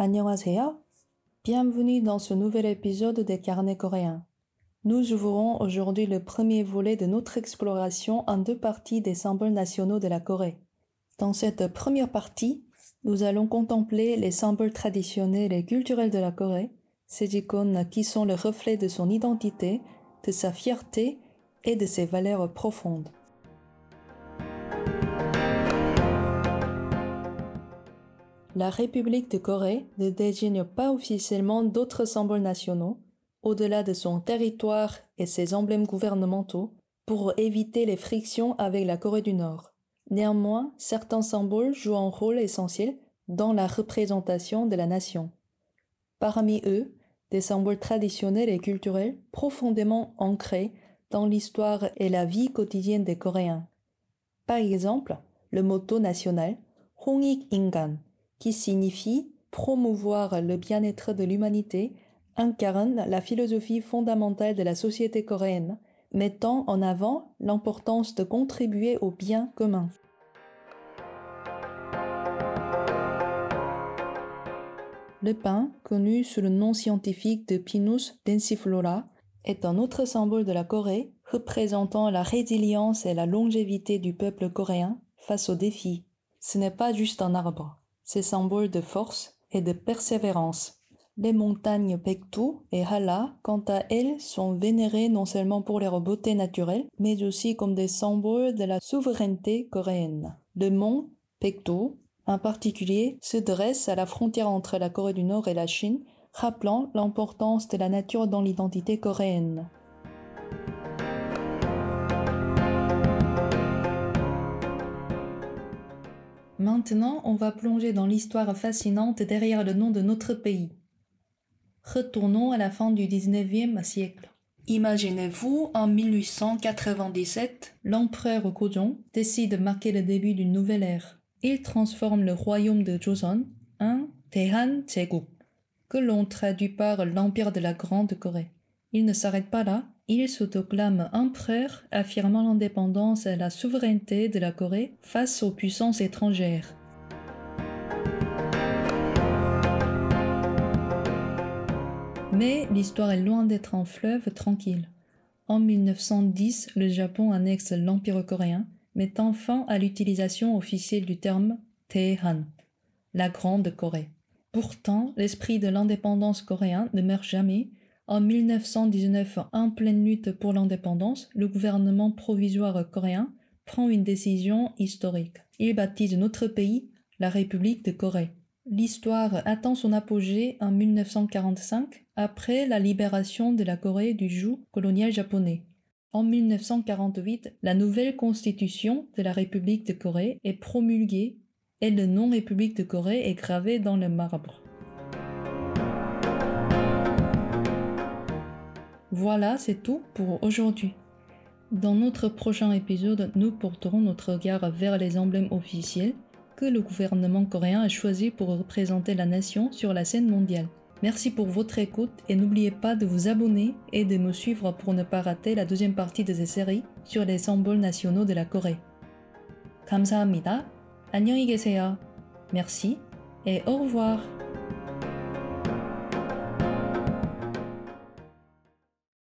Annyeonghaseyo. Bienvenue dans ce nouvel épisode des carnets coréens. Nous ouvrons aujourd'hui le premier volet de notre exploration en deux parties des symboles nationaux de la Corée. Dans cette première partie, nous allons contempler les symboles traditionnels et culturels de la Corée, ces icônes qui sont le reflet de son identité, de sa fierté et de ses valeurs profondes. La République de Corée ne désigne pas officiellement d'autres symboles nationaux, au-delà de son territoire et ses emblèmes gouvernementaux, pour éviter les frictions avec la Corée du Nord. Néanmoins, certains symboles jouent un rôle essentiel dans la représentation de la nation. Parmi eux, des symboles traditionnels et culturels profondément ancrés dans l'histoire et la vie quotidienne des Coréens. Par exemple, le motto national Hongik Ingan, qui signifie promouvoir le bien-être de l'humanité, incarne la philosophie fondamentale de la société coréenne, mettant en avant l'importance de contribuer au bien commun. Le pain, connu sous le nom scientifique de Pinus densiflora, est un autre symbole de la Corée représentant la résilience et la longévité du peuple coréen face aux défis. Ce n'est pas juste un arbre, c'est symbole de force et de persévérance. Les montagnes Pektu et Hala, quant à elles, sont vénérées non seulement pour leur beauté naturelle, mais aussi comme des symboles de la souveraineté coréenne. Le mont Pektu, en particulier, se dresse à la frontière entre la Corée du Nord et la Chine, rappelant l'importance de la nature dans l'identité coréenne. Maintenant, on va plonger dans l'histoire fascinante derrière le nom de notre pays. Retournons à la fin du 19e siècle. Imaginez-vous, en 1897, l'empereur Gojong décide de marquer le début d'une nouvelle ère. Il transforme le royaume de Joseon en Tehan Jaeguk, que l'on traduit par l'Empire de la Grande Corée. Il ne s'arrête pas là, il s'autoclame empereur, affirmant l'indépendance et la souveraineté de la Corée face aux puissances étrangères. Mais l'histoire est loin d'être un fleuve tranquille. En 1910, le Japon annexe l'Empire coréen, mettant fin à l'utilisation officielle du terme Tehan, la Grande Corée. Pourtant, l'esprit de l'indépendance coréen ne meurt jamais. En 1919, en pleine lutte pour l'indépendance, le gouvernement provisoire coréen prend une décision historique. Il baptise notre pays la République de Corée. L'histoire atteint son apogée en 1945 après la libération de la Corée du joug colonial japonais. En 1948, la nouvelle constitution de la République de Corée est promulguée et le nom République de Corée est gravé dans le marbre. Voilà, c'est tout pour aujourd'hui. Dans notre prochain épisode, nous porterons notre regard vers les emblèmes officiels que le gouvernement coréen a choisi pour représenter la nation sur la scène mondiale. Merci pour votre écoute et n'oubliez pas de vous abonner et de me suivre pour ne pas rater la deuxième partie de cette série sur les symboles nationaux de la Corée. 감사합니다. 안녕히 계세요. Merci et au revoir.